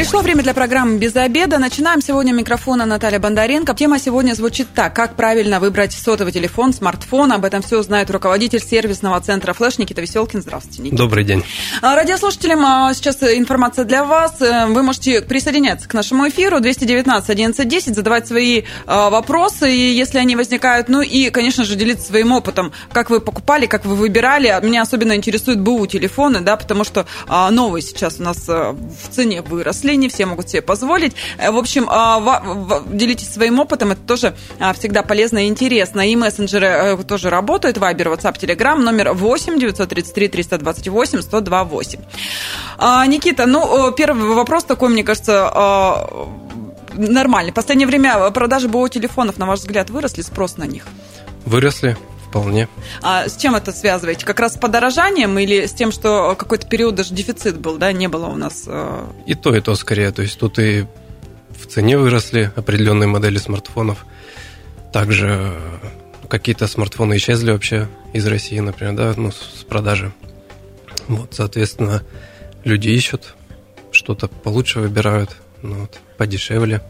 Пришло время для программы «Без обеда». Начинаем сегодня микрофона Наталья Бондаренко. Тема сегодня звучит так. Как правильно выбрать сотовый телефон, смартфон. Об этом все знает руководитель сервисного центра «Флэш» Никита Веселкин. Здравствуйте, Никита. Добрый день. А, радиослушателям а, сейчас информация для вас. Э, вы можете присоединяться к нашему эфиру 219 11 задавать свои а, вопросы, если они возникают. Ну и, конечно же, делиться своим опытом. Как вы покупали, как вы выбирали. Меня особенно интересуют БУ телефоны, да, потому что новые сейчас у нас в цене выросли не все могут себе позволить. Э, в общем, а, делитесь своим опытом, это тоже а, всегда полезно и интересно. И мессенджеры э, тоже работают, Вайбер, WhatsApp, Telegram, номер 8 933 328 128. Никита, ну, первый вопрос такой, мне кажется, а, нормальный. В последнее время продажи БО телефонов, на ваш взгляд, выросли, спрос на них? Выросли. Вполне. А с чем это связываете? Как раз с подорожанием или с тем, что какой-то период даже дефицит был, да, не было у нас? Э, и то, и то скорее. То есть тут и в цене выросли определенные модели смартфонов. Также какие-то смартфоны исчезли вообще из России, например, да, ну, с продажи. Вот, соответственно, люди ищут, что-то получше выбирают, ну, вот, подешевле.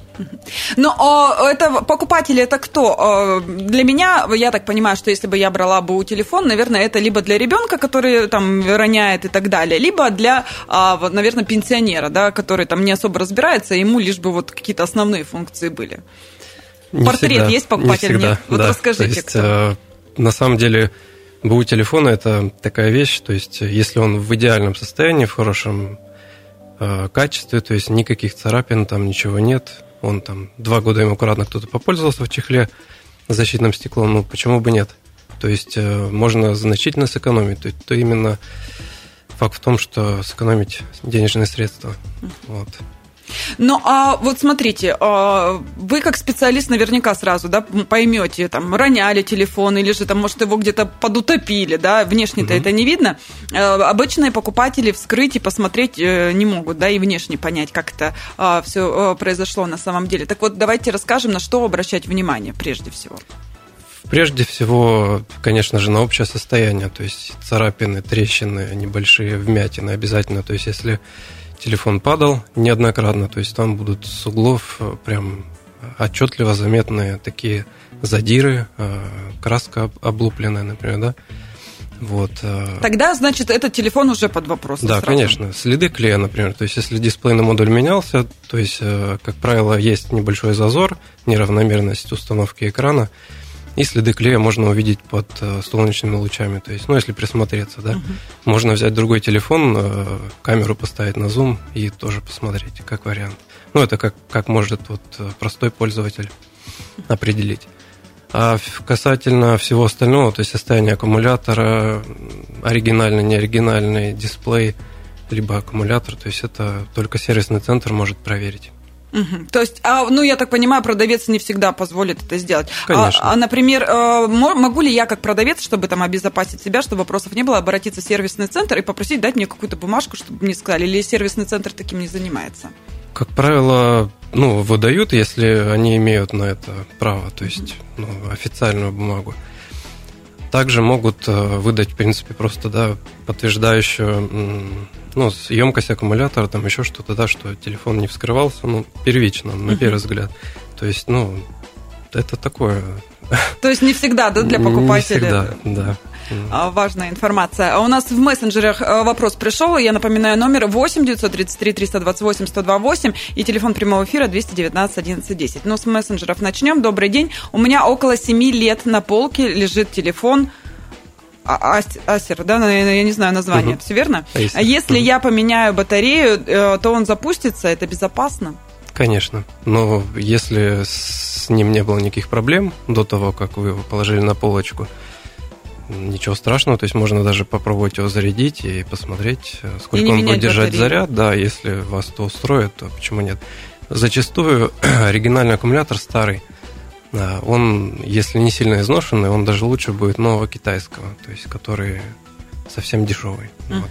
Ну, а это покупатели это кто? А, для меня, я так понимаю, что если бы я брала бы у телефон, наверное, это либо для ребенка, который там роняет и так далее, либо для, а, наверное, пенсионера, да, который там не особо разбирается, ему лишь бы вот какие-то основные функции были. Не Портрет всегда, есть покупатель? Не всегда, Нет? Вот да. расскажите, то есть, кто. Э, на самом деле, БУ телефона это такая вещь, то есть если он в идеальном состоянии, в хорошем Э, качестве, то есть никаких царапин, там ничего нет. Он там два года им аккуратно кто-то попользовался в чехле защитным стеклом, ну почему бы нет? То есть э, можно значительно сэкономить. То, то именно факт в том, что сэкономить денежные средства. Вот. Ну, а вот смотрите, а, вы как специалист наверняка сразу, да, поймете, там, роняли телефон, или же там, может, его где-то подутопили, да, внешне-то угу. это не видно. А, обычные покупатели вскрыть и посмотреть э, не могут, да, и внешне понять, как это а, все произошло на самом деле. Так вот, давайте расскажем, на что обращать внимание прежде всего. Прежде всего, конечно же, на общее состояние, то есть царапины, трещины, небольшие вмятины обязательно. То есть, если телефон падал неоднократно, то есть там будут с углов э, прям отчетливо заметные такие задиры, э, краска облупленная, например, да. Вот. Э. Тогда, значит, этот телефон уже под вопросом. Да, сразу. конечно. Следы клея, например. То есть, если дисплейный модуль менялся, то есть, как правило, есть небольшой зазор, неравномерность установки экрана и следы клея можно увидеть под э, солнечными лучами. То есть, ну, если присмотреться, да, угу. можно взять другой телефон, э, камеру поставить на зум и тоже посмотреть, как вариант. Ну, это как, как может вот э, простой пользователь определить. А касательно всего остального, то есть состояние аккумулятора, оригинальный, неоригинальный дисплей, либо аккумулятор, то есть это только сервисный центр может проверить. Угу. То есть, а, ну, я так понимаю, продавец не всегда позволит это сделать. Конечно. А, а например, э, могу ли я как продавец, чтобы там обезопасить себя, чтобы вопросов не было, обратиться в сервисный центр и попросить дать мне какую-то бумажку, чтобы мне сказали, или сервисный центр таким не занимается? Как правило, ну, выдают, если они имеют на это право, то есть ну, официальную бумагу. Также могут э, выдать, в принципе, просто да, подтверждающую ну, емкость аккумулятора, там еще что-то, да, что телефон не вскрывался, ну, первично, на первый взгляд. То есть, ну, это такое... То есть не всегда, да, для покупателя? Не всегда, да. А, важная информация. А у нас в мессенджерах э, вопрос пришел. Я напоминаю, номер 8 933 328 128 и телефон прямого эфира 219 11 10. Ну, с мессенджеров начнем. Добрый день. У меня около 7 лет на полке лежит телефон а, Асер, да, я не знаю название, угу. все верно? Acer. А если угу. я поменяю батарею, э, то он запустится, это безопасно? Конечно, но если с ним не было никаких проблем до того, как вы его положили на полочку, ничего страшного, то есть можно даже попробовать его зарядить и посмотреть, э, сколько он будет держать батарею. заряд, да, если вас то устроит, то почему нет. Зачастую оригинальный аккумулятор старый – он, если не сильно изношенный, он даже лучше будет нового китайского, то есть который совсем дешевый. Угу. Вот.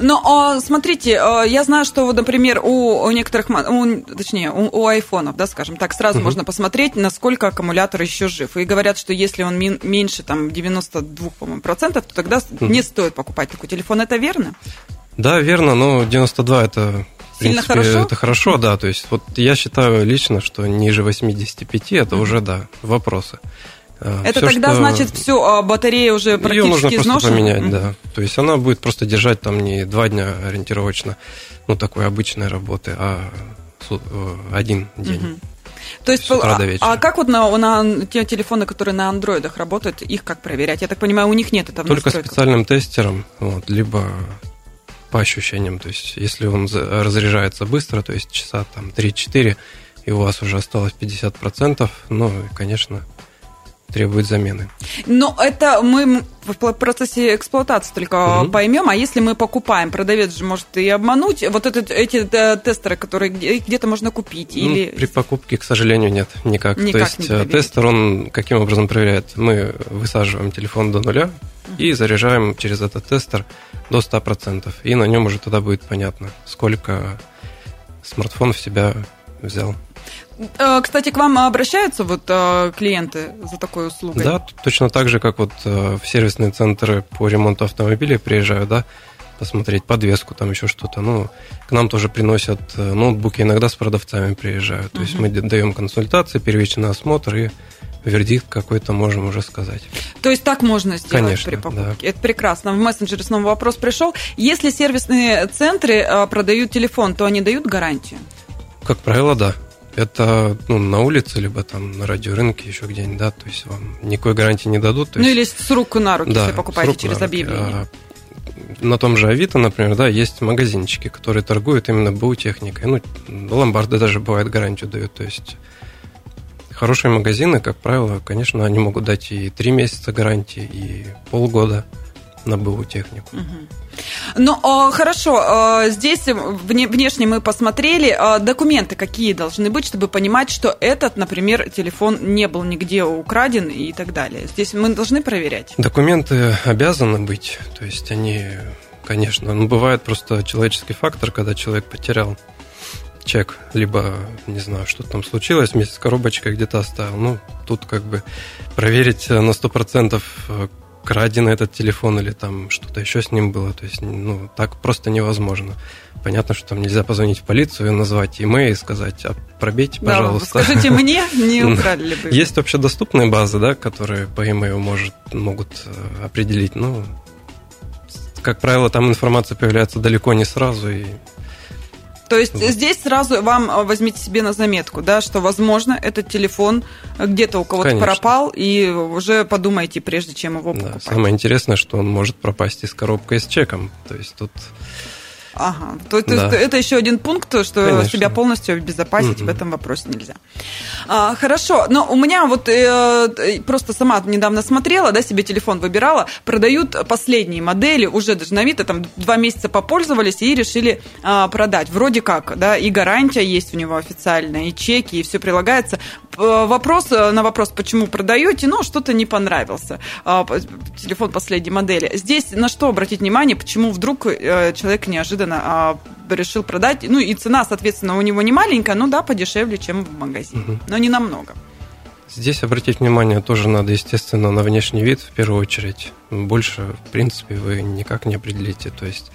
Но смотрите, я знаю, что, вот, например, у, у некоторых, у, точнее, у, у айфонов, да, скажем так, сразу угу. можно посмотреть, насколько аккумулятор еще жив. И говорят, что если он меньше там 92, по-моему, процентов, то тогда угу. не стоит покупать такой телефон. Это верно? Да, верно, но 92 это Сильно принципе, хорошо? Это хорошо, да. То есть, вот я считаю лично, что ниже 85 это уже, да, вопросы. А, это все, тогда что... значит все, а батарея уже практически Ее нужно изношена? просто поменять, mm да. То есть она будет просто держать там не два дня ориентировочно, ну, такой обычной работы, а э, один день. mm То есть, а, а как вот на, на те телефоны, которые на андроидах работают, их как проверять? Я так понимаю, у них нет этого Только специальным тестером, вот, либо по ощущениям. То есть, если он разряжается быстро, то есть часа там 3-4, и у вас уже осталось 50%, ну, конечно, требует замены. Но это мы в процессе эксплуатации только угу. поймем, а если мы покупаем, продавец же может и обмануть, вот этот, эти тестеры, которые где-то можно купить? Ну, или... При покупке, к сожалению, нет, никак. никак То есть э, тестер, он каким образом проверяет? Мы высаживаем телефон до нуля угу. и заряжаем через этот тестер до 100%. И на нем уже тогда будет понятно, сколько смартфон в себя взял. Э, кстати, к вам обращаются вот э, клиенты за такой услугой? Да, точно так же, как вот э, в сервисные центры по ремонту автомобилей приезжают, да, посмотреть подвеску, там еще что-то. Ну, к нам тоже приносят ноутбуки, иногда с продавцами приезжают. То uh-huh. есть мы даем консультации, первичный осмотр и вердикт какой-то можем уже сказать. То есть так можно сделать Конечно, при покупке? Да. Это прекрасно. В мессенджере снова вопрос пришел. Если сервисные центры продают телефон, то они дают гарантию? Как правило, да. Это ну, на улице, либо там на радиорынке, еще где-нибудь, да, то есть вам никакой гарантии не дадут. ну или с рук на руки, да, если покупаете через объявление. А, на том же Авито, например, да, есть магазинчики, которые торгуют именно БУ техникой. Ну, ломбарды даже бывает гарантию дают, то есть хорошие магазины, как правило, конечно, они могут дать и три месяца гарантии, и полгода на БУ технику. Ну, хорошо, здесь внешне мы посмотрели. Документы какие должны быть, чтобы понимать, что этот, например, телефон не был нигде украден и так далее? Здесь мы должны проверять? Документы обязаны быть. То есть они, конечно, ну, бывает просто человеческий фактор, когда человек потерял чек, либо, не знаю, что там случилось, вместе с коробочкой где-то оставил. Ну, тут как бы проверить на 100% краденый этот телефон или там что-то еще с ним было. То есть, ну, так просто невозможно. Понятно, что там нельзя позвонить в полицию назвать имейл и сказать, а пробейте, пожалуйста. Да, скажите мне, не украли бы. Есть общедоступные базы, да, которые по имейлу может, могут э, определить. Ну, как правило, там информация появляется далеко не сразу, и то есть вот. здесь сразу вам а, возьмите себе на заметку, да, что, возможно, этот телефон где-то у кого-то Конечно. пропал, и уже подумайте, прежде чем его покупать. Да, самое интересное, что он может пропасть из коробкой с чеком. То есть тут Ага. То, то да. есть это еще один пункт, что Конечно. себя полностью обезопасить mm-hmm. в этом вопросе нельзя. А, хорошо, но у меня вот э, просто сама недавно смотрела, да, себе телефон выбирала, продают последние модели, уже даже на Авито, там два месяца попользовались и решили а, продать. Вроде как, да, и гарантия есть у него официальная, и чеки, и все прилагается. Вопрос э, на вопрос, почему продаете, ну, что-то не понравился. А, телефон последней модели. Здесь на что обратить внимание, почему вдруг э, человек неожиданно а, решил продать. Ну и цена, соответственно, у него не маленькая, ну да, подешевле, чем в магазине, угу. но не намного. Здесь обратить внимание тоже надо, естественно, на внешний вид в первую очередь. Больше, в принципе, вы никак не определите. То есть,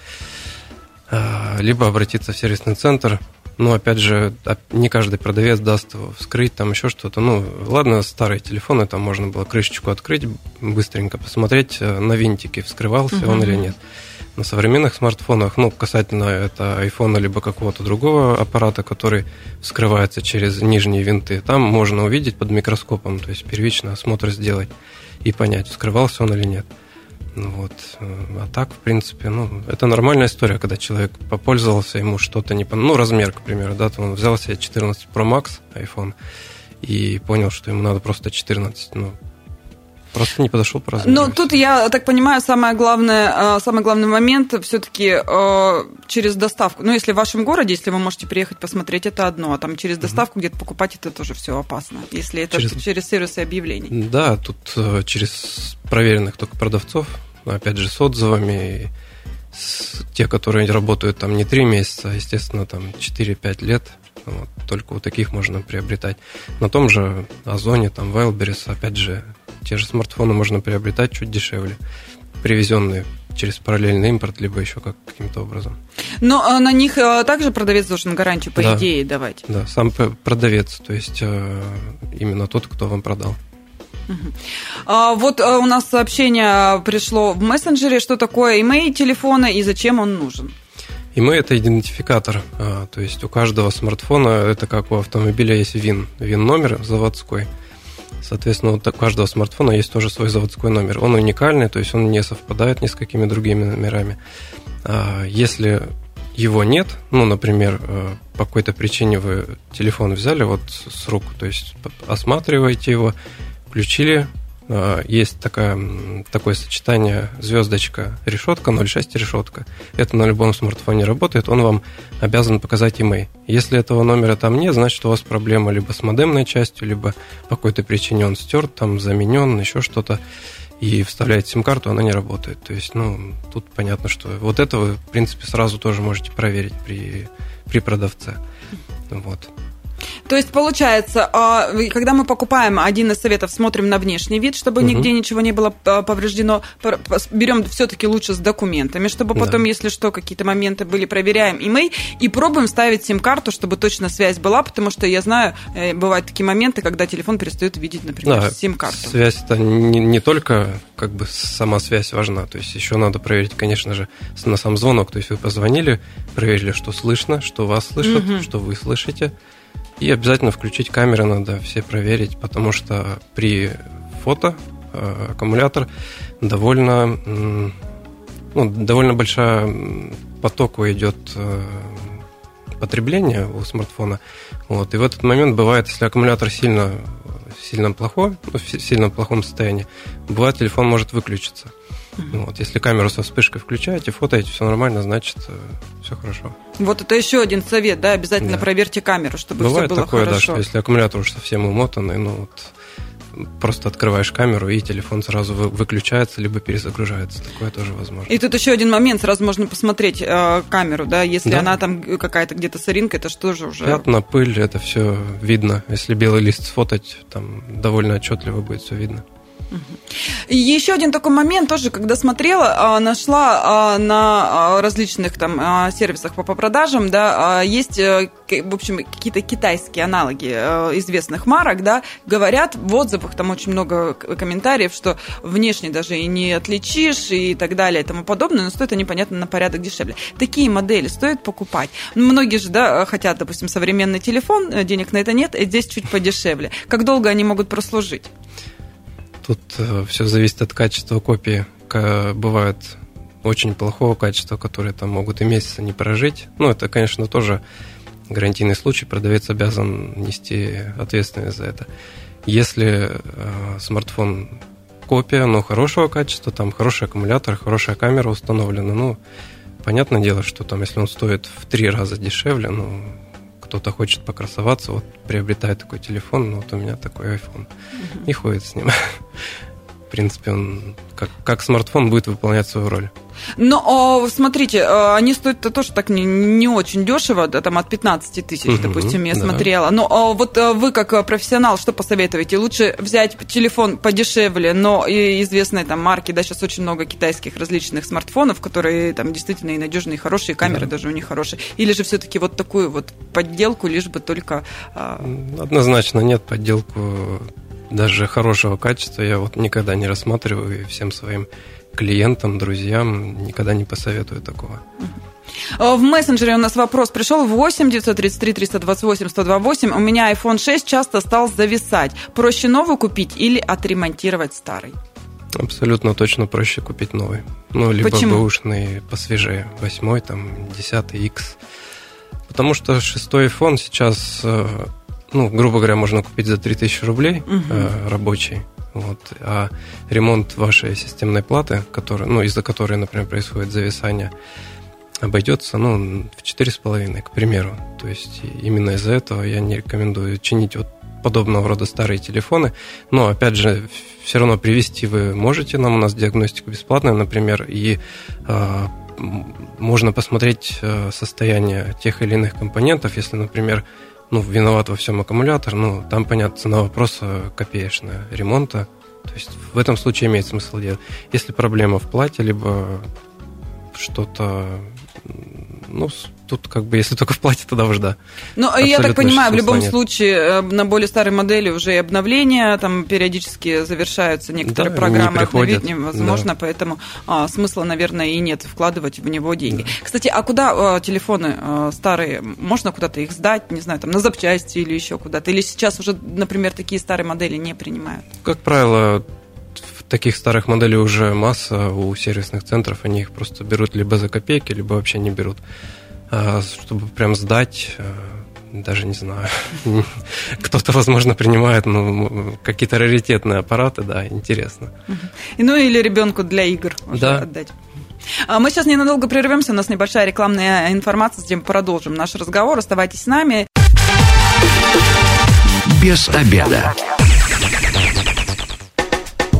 а, либо обратиться в сервисный центр, но, опять же, не каждый продавец даст его вскрыть, там еще что-то. Ну, ладно, старые телефоны, там можно было крышечку открыть, быстренько посмотреть э, на винтики, вскрывался угу. он или нет. На современных смартфонах, ну, касательно это iPhone либо какого-то другого аппарата, который вскрывается через нижние винты, там можно увидеть под микроскопом, то есть первичный осмотр сделать и понять, вскрывался он или нет. Ну вот. А так, в принципе, ну, это нормальная история, когда человек попользовался, ему что-то не понравилось. Ну, размер, к примеру, да, то он взял себе 14 Pro Max iPhone и понял, что ему надо просто 14. Ну, Просто не подошел по размеру. Ну, тут я так понимаю, самое главное, э, самый главный момент все-таки э, через доставку. Ну, если в вашем городе, если вы можете приехать посмотреть, это одно, а там через доставку где-то покупать это тоже все опасно, если это через, через сервисы объявлений. Да, тут э, через проверенных только продавцов, опять же, с отзывами, те, которые работают там не 3 месяца, а, естественно, там 4-5 лет, вот, только у таких можно приобретать. На том же Озоне, там, Wildberries, опять же, те же смартфоны можно приобретать чуть дешевле, привезенные через параллельный импорт, либо еще как, каким-то образом. Но а, на них а, также продавец должен гарантию, по да, идее, давать? Да, сам продавец, то есть э, именно тот, кто вам продал. А, вот у нас сообщение пришло в мессенджере, что такое имей телефона и зачем он нужен. Email – это идентификатор, а, то есть у каждого смартфона, это как у автомобиля есть ВИН, ВИН-номер заводской. Соответственно, у каждого смартфона есть тоже свой заводской номер. Он уникальный, то есть он не совпадает ни с какими другими номерами. Если его нет, ну, например, по какой-то причине вы телефон взяли вот с рук, то есть осматриваете его, включили, а, есть такая, такое сочетание звездочка решетка 0.6 решетка. Это на любом смартфоне работает, он вам обязан показать email. Если этого номера там нет, значит у вас проблема либо с модемной частью, либо по какой-то причине он стерт, там заменен, еще что-то. И вставляете сим-карту, она не работает. То есть, ну, тут понятно, что вот это вы, в принципе, сразу тоже можете проверить при, при продавце. Вот. То есть, получается, а, когда мы покупаем один из советов, смотрим на внешний вид, чтобы угу. нигде ничего не было а, повреждено, берем все-таки лучше с документами, чтобы потом, да. если что, какие-то моменты были, проверяем имей и пробуем ставить сим-карту, чтобы точно связь была, потому что я знаю, э, бывают такие моменты, когда телефон перестает видеть, например, да, сим-карту. Связь это не, не только как бы сама связь важна, то есть еще надо проверить, конечно же, на сам звонок, то есть вы позвонили, проверили, что слышно, что вас слышат, угу. что вы слышите, и обязательно включить камеры надо все проверить, потому что при фото э, аккумулятор довольно, ну, довольно большая поток идет э, потребления у смартфона. Вот. И в этот момент бывает, если аккумулятор сильно, сильно плохой, ну, в сильно плохом состоянии, бывает телефон может выключиться. Mm-hmm. Вот, если камеру со вспышкой включаете, фотоете, все нормально, значит, э, все хорошо. Вот это еще один совет, да, обязательно да. проверьте камеру, чтобы Бывает все было такое, хорошо. да, что если аккумулятор уже совсем умотанный, ну вот просто открываешь камеру, и телефон сразу выключается, либо перезагружается. Такое тоже возможно. И тут еще один момент, сразу можно посмотреть э, камеру, да, если да. она там какая-то где-то соринка, это что же уже... Пятна, пыль, это все видно. Если белый лист сфотать, там довольно отчетливо будет все видно. И еще один такой момент тоже, когда смотрела, а, нашла а, на а, различных там сервисах по продажам, да, есть, э, в общем, какие-то китайские аналоги э, известных марок, да, говорят в отзывах, там очень много комментариев, что внешне даже и не отличишь и так далее и тому подобное, но стоит они, понятно, на порядок дешевле. Такие модели стоит покупать. Многие же, да, хотят, допустим, современный телефон, э, денег на это нет, и здесь чуть подешевле. Как долго они могут прослужить? Тут э, все зависит от качества копии. Бывают очень плохого качества, которые там могут и месяца не прожить. Ну, это, конечно, тоже гарантийный случай, продавец обязан нести ответственность за это. Если э, смартфон копия, но хорошего качества, там хороший аккумулятор, хорошая камера установлена, ну, понятное дело, что там, если он стоит в три раза дешевле, ну, кто-то хочет покрасоваться, вот приобретает такой телефон, ну вот у меня такой iPhone, угу. и ходит с ним. В принципе, он как, как смартфон будет выполнять свою роль. Но смотрите, а, они стоят -то тоже так не, не очень дешево, да, там от 15 тысяч, угу, допустим, я да. смотрела. Но а, вот а, вы как профессионал, что посоветуете? Лучше взять телефон подешевле, но и известной там марки, да, сейчас очень много китайских различных смартфонов, которые там действительно и надежные, и хорошие, камеры да. даже у них хорошие. Или же все-таки вот такую вот подделку, лишь бы только... Однозначно нет подделку даже хорошего качества я вот никогда не рассматриваю и всем своим клиентам, друзьям никогда не посоветую такого. В мессенджере у нас вопрос пришел 8 933 328 128. У меня iPhone 6 часто стал зависать. Проще новый купить или отремонтировать старый? Абсолютно точно проще купить новый. Ну, либо Почему? бэушный посвежее. Восьмой, там, десятый X. Потому что шестой iPhone сейчас, э, ну, грубо говоря, можно купить за 3000 рублей угу. рабочий. Вот. А ремонт вашей системной платы, который, ну, из-за которой, например, происходит зависание, обойдется ну, в 4,5, к примеру. То есть именно из-за этого я не рекомендую чинить вот подобного рода старые телефоны. Но, опять же, все равно привести вы можете нам, у нас диагностику бесплатная, например, и э, можно посмотреть э, состояние тех или иных компонентов, если, например, ну, виноват во всем аккумулятор, ну, там, понятно, цена вопроса копеечная ремонта. То есть в этом случае имеет смысл делать. Если проблема в плате, либо что-то ну, тут как бы, если только в плате, тогда уж да. Ну, Абсолютно я так понимаю, в любом нет. случае э, на более старой модели уже и обновления, там периодически завершаются некоторые да, программы, обновить невозможно, да. поэтому а, смысла, наверное, и нет вкладывать в него деньги. Да. Кстати, а куда а, телефоны а, старые, можно куда-то их сдать, не знаю, там на запчасти или еще куда-то? Или сейчас уже, например, такие старые модели не принимают? Как правило, таких старых моделей уже масса у сервисных центров, они их просто берут либо за копейки, либо вообще не берут. А чтобы прям сдать, э, даже не знаю. Кто-то, возможно, принимает ну, какие-то раритетные аппараты, да, интересно. Ну или ребенку для игр да. отдать. А мы сейчас ненадолго прервемся, у нас небольшая рекламная информация, затем продолжим наш разговор. Оставайтесь с нами. Без обеда.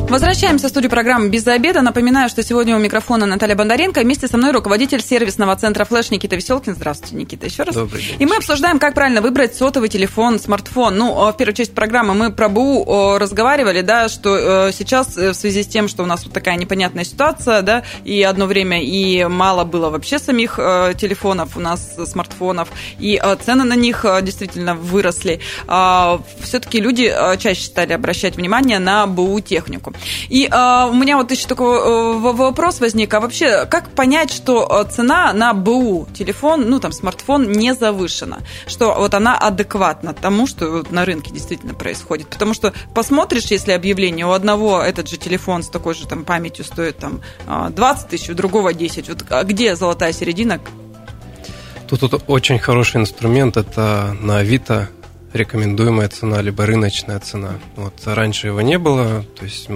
Возвращаемся в студию программы «Без обеда». Напоминаю, что сегодня у микрофона Наталья Бондаренко. Вместе со мной руководитель сервисного центра «Флэш» Никита Веселкин. Здравствуйте, Никита, еще раз. Добрый день. И мы обсуждаем, как правильно выбрать сотовый телефон, смартфон. Ну, в первую часть программы мы про БУ разговаривали, да, что э, сейчас э, в связи с тем, что у нас вот такая непонятная ситуация, да, и одно время и мало было вообще самих э, телефонов у нас, смартфонов, и цены на них действительно выросли. А, Все-таки люди чаще стали обращать внимание на БУ технику. И э, у меня вот еще такой э, вопрос возник, а вообще как понять, что э, цена на БУ телефон, ну там смартфон не завышена, что вот она адекватна тому, что на рынке действительно происходит, потому что посмотришь, если объявление у одного этот же телефон с такой же там памятью стоит там 20 тысяч, у другого 10, вот а где золотая середина? Тут, тут очень хороший инструмент, это на Авито рекомендуемая цена, либо рыночная цена. Вот раньше его не было, то есть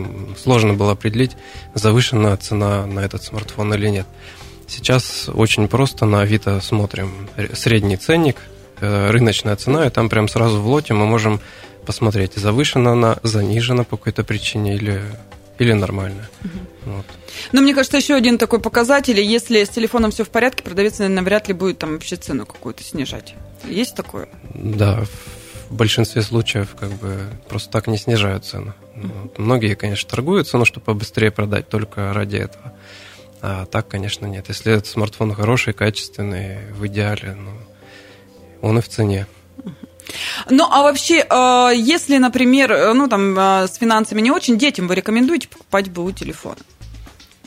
сложно было определить, завышенная цена на этот смартфон или нет. Сейчас очень просто на Авито смотрим средний ценник, э, рыночная цена, и там прям сразу в лоте мы можем посмотреть, завышена она, занижена по какой-то причине или, или нормально. Угу. Вот. Но мне кажется, еще один такой показатель, если с телефоном все в порядке, продавец, наверное, вряд ли будет там вообще цену какую-то снижать. Есть такое? Да, в большинстве случаев как бы просто так не снижают цену. Вот. Многие, конечно, торгуют цену, чтобы побыстрее продать только ради этого. А так, конечно, нет. Если этот смартфон хороший, качественный, в идеале, ну, он и в цене. Ну, а вообще, э, если, например, э, ну, там, э, с финансами не очень, детям вы рекомендуете покупать БУ телефон?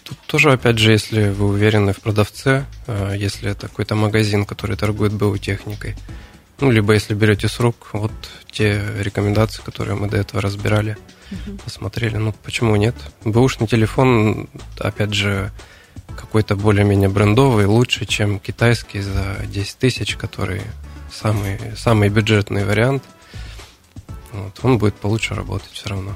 Тут тоже, опять же, если вы уверены в продавце, если это какой-то магазин, который торгует БУ техникой, ну, либо если берете с рук, вот те рекомендации, которые мы до этого разбирали, угу. посмотрели. Ну, почему нет? Бэушный телефон, опять же, какой-то более-менее брендовый, лучше, чем китайский за 10 тысяч, который самый, самый бюджетный вариант. Вот, он будет получше работать все равно.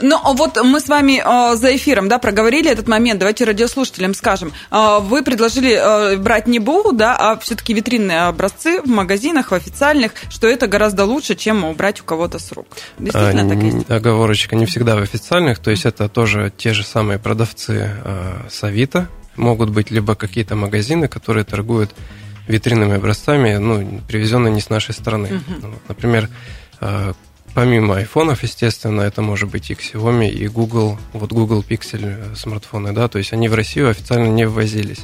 Ну, вот мы с вами э, за эфиром, да, проговорили этот момент. Давайте радиослушателям скажем. Э, вы предложили э, брать не БУ, да, а все-таки витринные образцы в магазинах, в официальных, что это гораздо лучше, чем брать у кого-то с рук. Действительно а, так есть? Оговорочка, не всегда в официальных, то есть это тоже те же самые продавцы э, с Авито. Могут быть либо какие-то магазины, которые торгуют витринными образцами, ну, привезенные не с нашей страны. Угу. Вот, например, Помимо айфонов, естественно, это может быть и Xiaomi, и Google, вот Google Pixel смартфоны, да, то есть они в Россию официально не ввозились.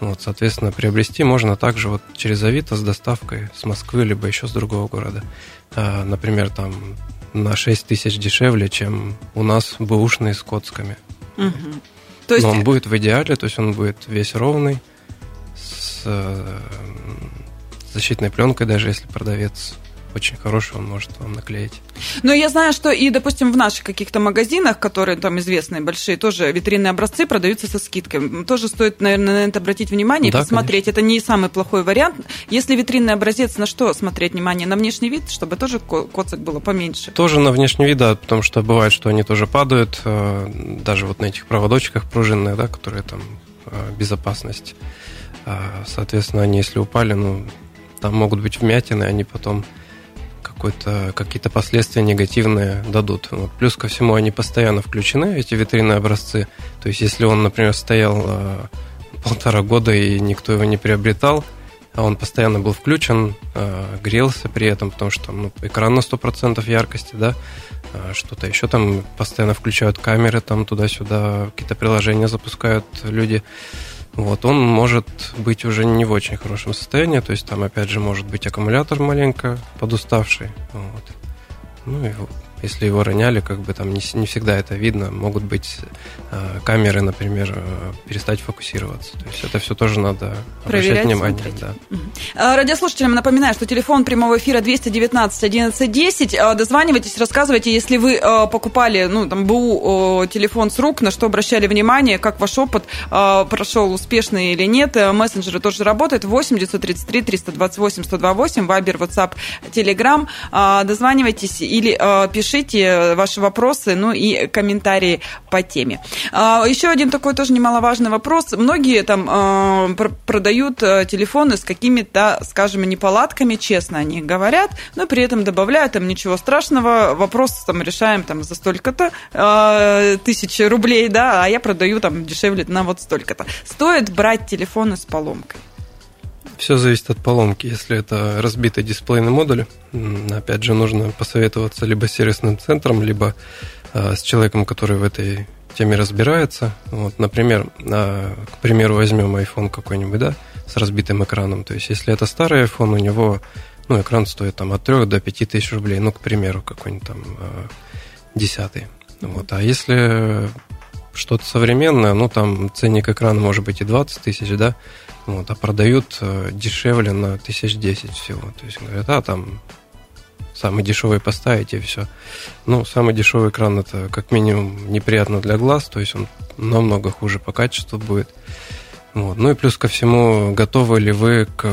Вот, соответственно, приобрести можно также вот через Авито с доставкой с Москвы, либо еще с другого города. А, например, там на 6 тысяч дешевле, чем у нас бэушные с коцками. Угу. То есть... Но он будет в идеале, то есть он будет весь ровный, с э, защитной пленкой, даже если продавец очень хороший, он может вам наклеить. Но я знаю, что и, допустим, в наших каких-то магазинах, которые там известные, большие, тоже витринные образцы продаются со скидкой. Тоже стоит, наверное, на это обратить внимание да, и посмотреть. Конечно. Это не самый плохой вариант. Если витринный образец, на что смотреть внимание? На внешний вид, чтобы тоже коцок было поменьше? Тоже на внешний вид, да, потому что бывает, что они тоже падают, э, даже вот на этих проводочках пружинных, да, которые там э, безопасность. А, соответственно, они если упали, ну, там могут быть вмятины, они потом какие-то последствия негативные дадут. Вот. Плюс ко всему они постоянно включены, эти витринные образцы. То есть если он, например, стоял, э, полтора года, и никто его не приобретал, а он постоянно был включен, э, грелся при этом, потому что ну, экран на 100% яркости, да, э, что-то еще там постоянно включают камеры там туда-сюда, какие-то приложения запускают люди. Вот, он может быть уже не в очень хорошем состоянии, то есть там опять же может быть аккумулятор маленько подуставший. Вот. Ну и если его роняли, как бы там не, не всегда это видно. Могут быть э, камеры, например, э, перестать фокусироваться. То есть это все тоже надо Проверять, обращать внимание. смотреть. Да. А, Радиослушателям напоминаю, что телефон прямого эфира 219 11 10. А, Дозванивайтесь, рассказывайте, если вы а, покупали, ну, там, БУ телефон с рук, на что обращали внимание, как ваш опыт прошел успешно или нет. А, Мессенджеры тоже работают. 8 933 328 128, Вайбер, WhatsApp, Telegram. Дозванивайтесь или а, пишите ваши вопросы, ну и комментарии по теме. А, Еще один такой тоже немаловажный вопрос. Многие там а, пр- продают а, телефоны с какими-то, скажем, неполадками, честно они говорят, но при этом добавляют там ничего страшного, вопрос там решаем там за столько-то а, тысяч рублей, да, а я продаю там дешевле на вот столько-то. Стоит брать телефоны с поломкой? Все зависит от поломки. Если это разбитый дисплейный модуль, опять же, нужно посоветоваться либо с сервисным центром, либо э, с человеком, который в этой теме разбирается. Вот, например, э, к примеру, возьмем iPhone какой-нибудь, да, с разбитым экраном. То есть, если это старый iPhone, у него ну, экран стоит там от 3 до 5 тысяч рублей, ну, к примеру, какой-нибудь там э, десятый. Вот. А если что-то современное, ну, там ценник экрана может быть и 20 тысяч, да, вот, а продают э, дешевле на тысяч десять всего. То есть говорят, а там самый дешевый поставить и все. Ну, самый дешевый экран это как минимум неприятно для глаз, то есть он намного хуже по качеству будет. Вот. Ну и плюс ко всему, готовы ли вы к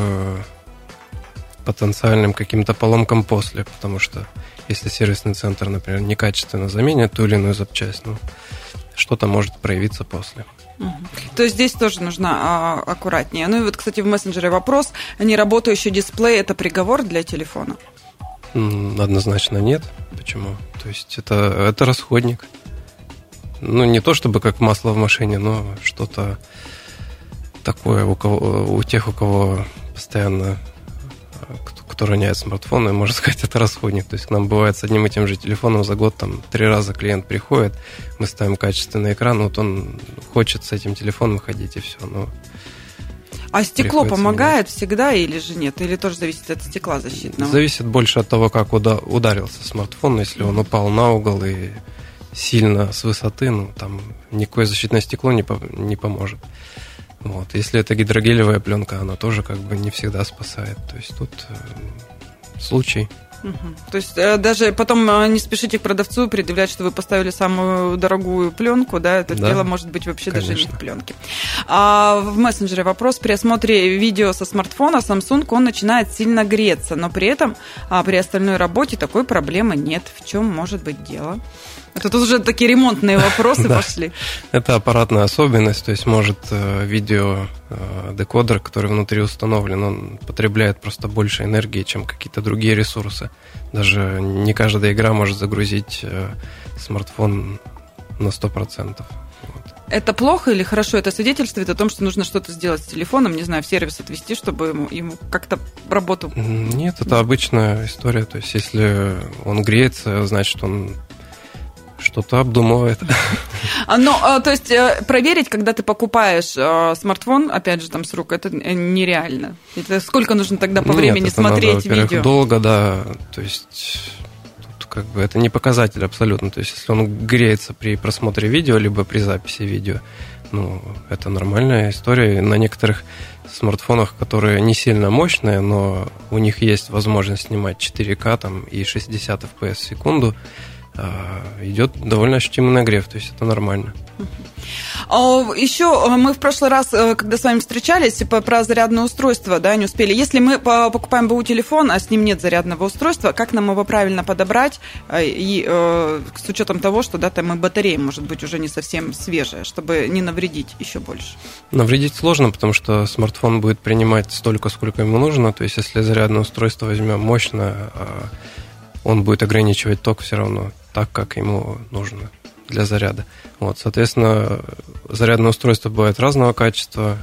потенциальным каким-то поломкам после, потому что если сервисный центр, например, некачественно заменит ту или иную запчасть, ну, что-то может проявиться после. Мгм. То есть здесь тоже нужно а, аккуратнее. Ну и вот, кстати, в мессенджере вопрос. Неработающий дисплей – это приговор для телефона? Однозначно нет. Почему? То есть это, это расходник. Ну, не то чтобы как масло в машине, но что-то такое у, кого, у тех, у кого постоянно кто, кто роняет смартфоны, можно сказать, это расходник. То есть к нам бывает с одним и тем же телефоном за год там три раза клиент приходит, мы ставим качественный экран, вот он хочет с этим телефоном ходить и все. Но А стекло помогает всегда или же нет? Или тоже зависит от стекла защитного? Зависит больше от того, как уда- ударился смартфон. Если он упал на угол и сильно с высоты, ну, там никакое защитное стекло не, по- не поможет. Вот. Если это гидрогелевая пленка, она тоже как бы не всегда спасает. То есть тут э, случай. Мгм. То есть э, даже потом э, не спешите к продавцу предъявлять, что вы поставили самую дорогую пленку, да, это Да, дело может быть вообще даже не конечно. в пленке. А в мессенджере вопрос. При осмотре видео со смартфона Samsung он начинает сильно греться, но при этом а, при остальной работе такой проблемы нет. В чем может быть дело? Это тут уже такие ремонтные вопросы пошли. Это аппаратная особенность, то есть может э, видео э, декодер, который внутри установлен, он потребляет просто больше энергии, чем какие-то другие ресурсы. Даже не каждая игра может загрузить э, смартфон на 100%. Вот. Это плохо или хорошо? Это свидетельствует о том, что нужно что-то сделать с телефоном, не знаю, в сервис отвести, чтобы ему, ему как-то работу Нет, это обычная история. То есть, если он греется, значит, он что-то обдумывает. А, Ну, а, то есть э, проверить, когда ты покупаешь э, смартфон, опять же, там с рук, это э, нереально. Это сколько нужно тогда по Нет, времени надо, смотреть во-первых, видео? долго, да. То есть тут как бы это не показатель абсолютно. То есть если он греется при просмотре видео, либо при записи видео, ну, это нормальная история. На некоторых смартфонах, которые не сильно мощные, но у них есть возможность снимать 4К там, и 60 FPS в секунду, идет довольно ощутимый нагрев, то есть это нормально. А, Еще э, мы в прошлый раз, э, когда с вами встречались, по- про зарядное устройство, да, не успели. Если мы по- покупаем БУ телефон, а с ним нет зарядного устройства, как нам его правильно подобрать э, и э, с учетом того, что да, там и батарея может быть уже не совсем свежая, чтобы не навредить еще больше? Навредить сложно, потому что смартфон будет принимать столько, сколько ему нужно. То есть, если зарядное устройство возьмем мощное, а он будет ограничивать ток все равно так, как ему нужно для заряда. Вот, соответственно, зарядное устройство бывает разного качества.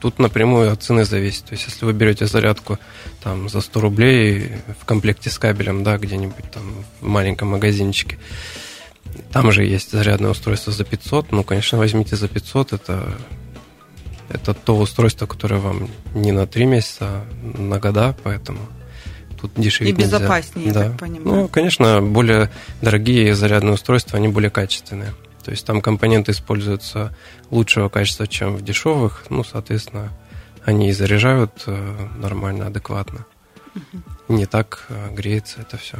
Тут напрямую от цены зависит. То есть, если вы берете зарядку там за 100 рублей в комплекте с кабелем, да, где-нибудь там в маленьком магазинчике, там же есть зарядное устройство за 500. Ну, конечно, возьмите за 500. Это, это то устройство, которое вам не на 3 месяца, а на года, поэтому тут дешевле. И безопаснее, нельзя. я да. так понимаю. Ну, конечно, более дорогие зарядные устройства, они более качественные. То есть там компоненты используются лучшего качества, чем в дешевых. Ну, соответственно, они и заряжают э, нормально, адекватно. Не так э, греется это все.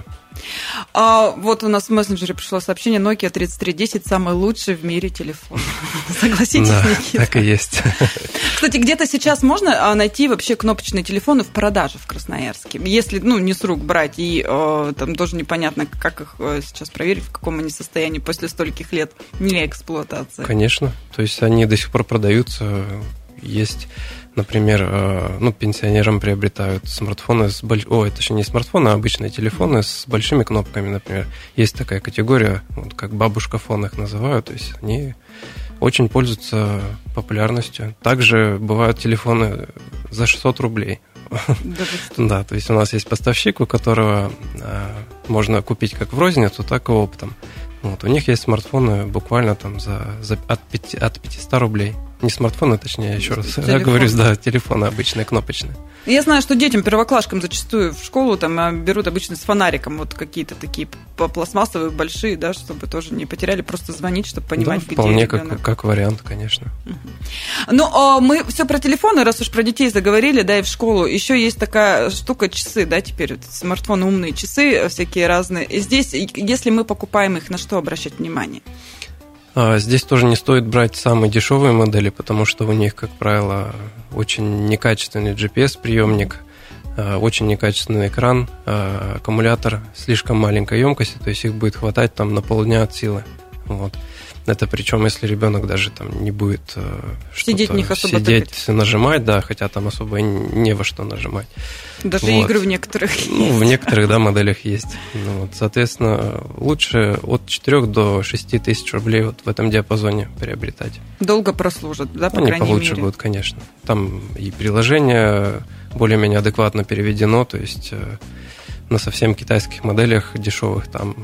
А, вот у нас в мессенджере пришло сообщение Nokia 3310 самый лучший в мире телефон. Согласитесь, Да, Никита? так и есть. Кстати, где-то сейчас можно а, найти вообще кнопочные телефоны в продаже в Красноярске. Если, ну, не с рук брать, и э, там тоже непонятно, как их сейчас проверить, в каком они состоянии после стольких лет не эксплуатации. Конечно. То есть они до сих пор продаются. Есть, например, э, ну, пенсионерам приобретают смартфоны с больш... Ой, точнее, не смартфоны, а обычные телефоны с большими кнопками, например. Есть такая категория, вот как бабушка фон их называют. То есть они очень пользуются популярностью. Также бывают телефоны за 600 рублей. Да то есть у нас есть поставщик, у которого э, можно купить как в розницу, так и оптом. Вот, у них есть смартфоны буквально там за, за от, 5, от 500 рублей. Не смартфоны, точнее, еще раз. Я Телефон. говорю, да, телефоны обычные, кнопочные. Я знаю, что детям, первоклашкам зачастую в школу там а, берут обычно с фонариком вот какие-то такие пластмассовые большие, да, чтобы тоже не потеряли, просто звонить, чтобы понимать, да, где вполне ребенок. как, как вариант, конечно. Ну, а мы все про телефоны, раз уж про детей заговорили, да, и в школу. Еще есть такая штука часы, да, теперь вот смартфоны умные часы э, всякие разные. Здесь, если мы покупаем их, на что обращать внимание? А здесь тоже не стоит брать самые дешевые модели, потому что у них, как правило, очень некачественный GPS-приемник, а, очень некачественный экран, а, аккумулятор слишком маленькой емкости, то есть их будет хватать там на полдня от силы. Вот. Это причем, если ребенок даже там не будет э, Сидеть них особо сидеть, тыкать. нажимать, да, хотя там особо не во что нажимать. Даже Вот. игры в некоторых Ну, есть. в некоторых, да, моделях есть. Ну, вот, соответственно, лучше от 4 до 6 тысяч рублей вот в этом диапазоне приобретать. Долго прослужат, да, по Они крайней получше мере. будут, конечно. Там и приложение более-менее адекватно переведено, то есть э, на совсем китайских моделях дешевых там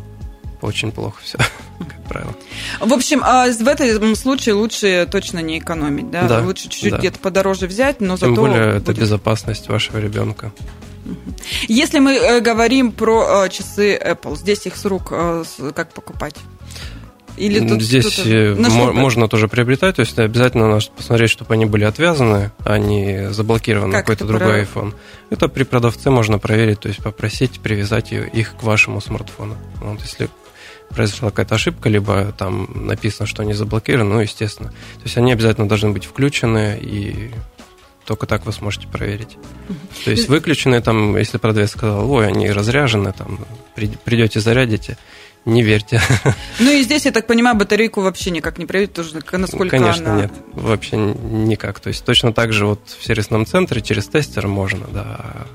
очень плохо все, как правило. В общем, а в этом случае лучше точно не экономить, да? Да, Лучше чуть-чуть да. где-то подороже взять, но Тем зато более это будет- безопасность вашего ребенка. Если мы э, говорим про э, часы Apple, здесь их с рук э, как покупать? Или тут Здесь мо- можно тоже приобретать, то есть обязательно надо посмотреть, чтобы они были отвязаны, а не заблокирован Как какой-то это другой про- iPhone. Это при продавце можно проверить, то есть попросить привязать их к вашему смартфону. Вот если произошла какая-то ошибка, либо там написано, что они заблокированы, ну, естественно. То есть они обязательно должны быть включены, и только так вы сможете проверить. То есть выключенные, там, если продавец сказал, ой, они разряжены, там, при- придете зарядите, не верьте. Ну и здесь, я так понимаю, батарейку вообще никак не проверить, тоже насколько Конечно, она... нет. Вообще никак. То есть точно так же вот в сервисном центре через тестер можно, да.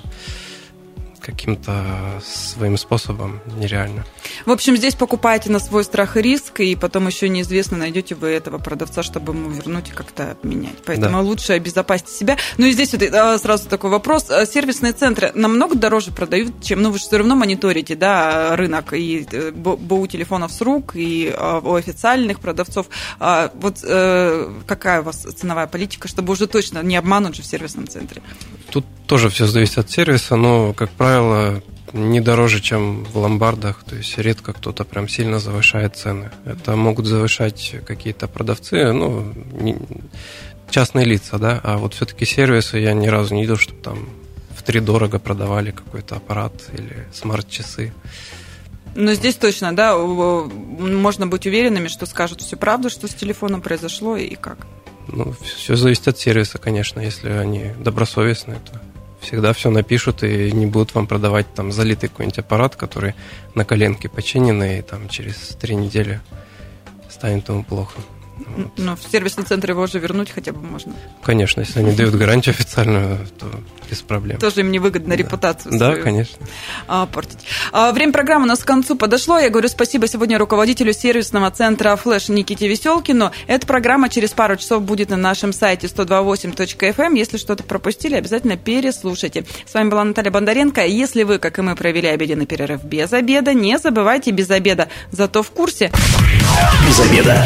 А Каким-то своим способом нереально. В общем, здесь покупаете на свой страх и риск, и потом еще неизвестно, найдете вы этого продавца, чтобы ему вернуть и как-то обменять. Поэтому Да. лучше обезопасить себя. Ну и здесь вот э, сразу такой вопрос. Э, Сервисные центры намного дороже продают, чем, ну вы же все равно мониторите, да, рынок и э, БУ телефонов с рук, и э, у официальных продавцов. А Вот э, какая у вас ценовая политика, чтобы уже точно не обмануть же в сервисном центре? Тут тоже все зависит от сервиса, но, как правило, не дороже, чем в ломбардах. То есть редко кто-то прям сильно завышает цены. Это могут завышать какие-то продавцы, ну, не- частные лица, да. А вот все-таки сервисы я ни разу не видел, чтобы там в три дорого продавали какой-то аппарат или смарт-часы. Но здесь точно, да, можно быть уверенными, что скажут всю правду, что с телефоном произошло и как. Ну, все зависит от сервиса, конечно. Если они добросовестные, то всегда все напишут и не будут вам продавать там залитый какой-нибудь аппарат, который на коленке починенный, и там через три недели станет ему плохо. Вот. Но в сервисный центр его уже вернуть хотя бы можно. Конечно, если они дают гарантию официальную, то без проблем. Тоже им невыгодно да. репутацию Да, свою, конечно. А, портить. А, время программы у нас к концу подошло. Я говорю спасибо сегодня руководителю сервисного центра «Флэш» Никите Веселкину. Эта программа через пару часов будет на нашем сайте 128.fm. Эм. Если что-то пропустили, обязательно переслушайте. С вами была Наталья Бондаренко. Если вы, как и мы, провели обеденный перерыв без обеда, не забывайте без обеда, зато в курсе. Без обеда.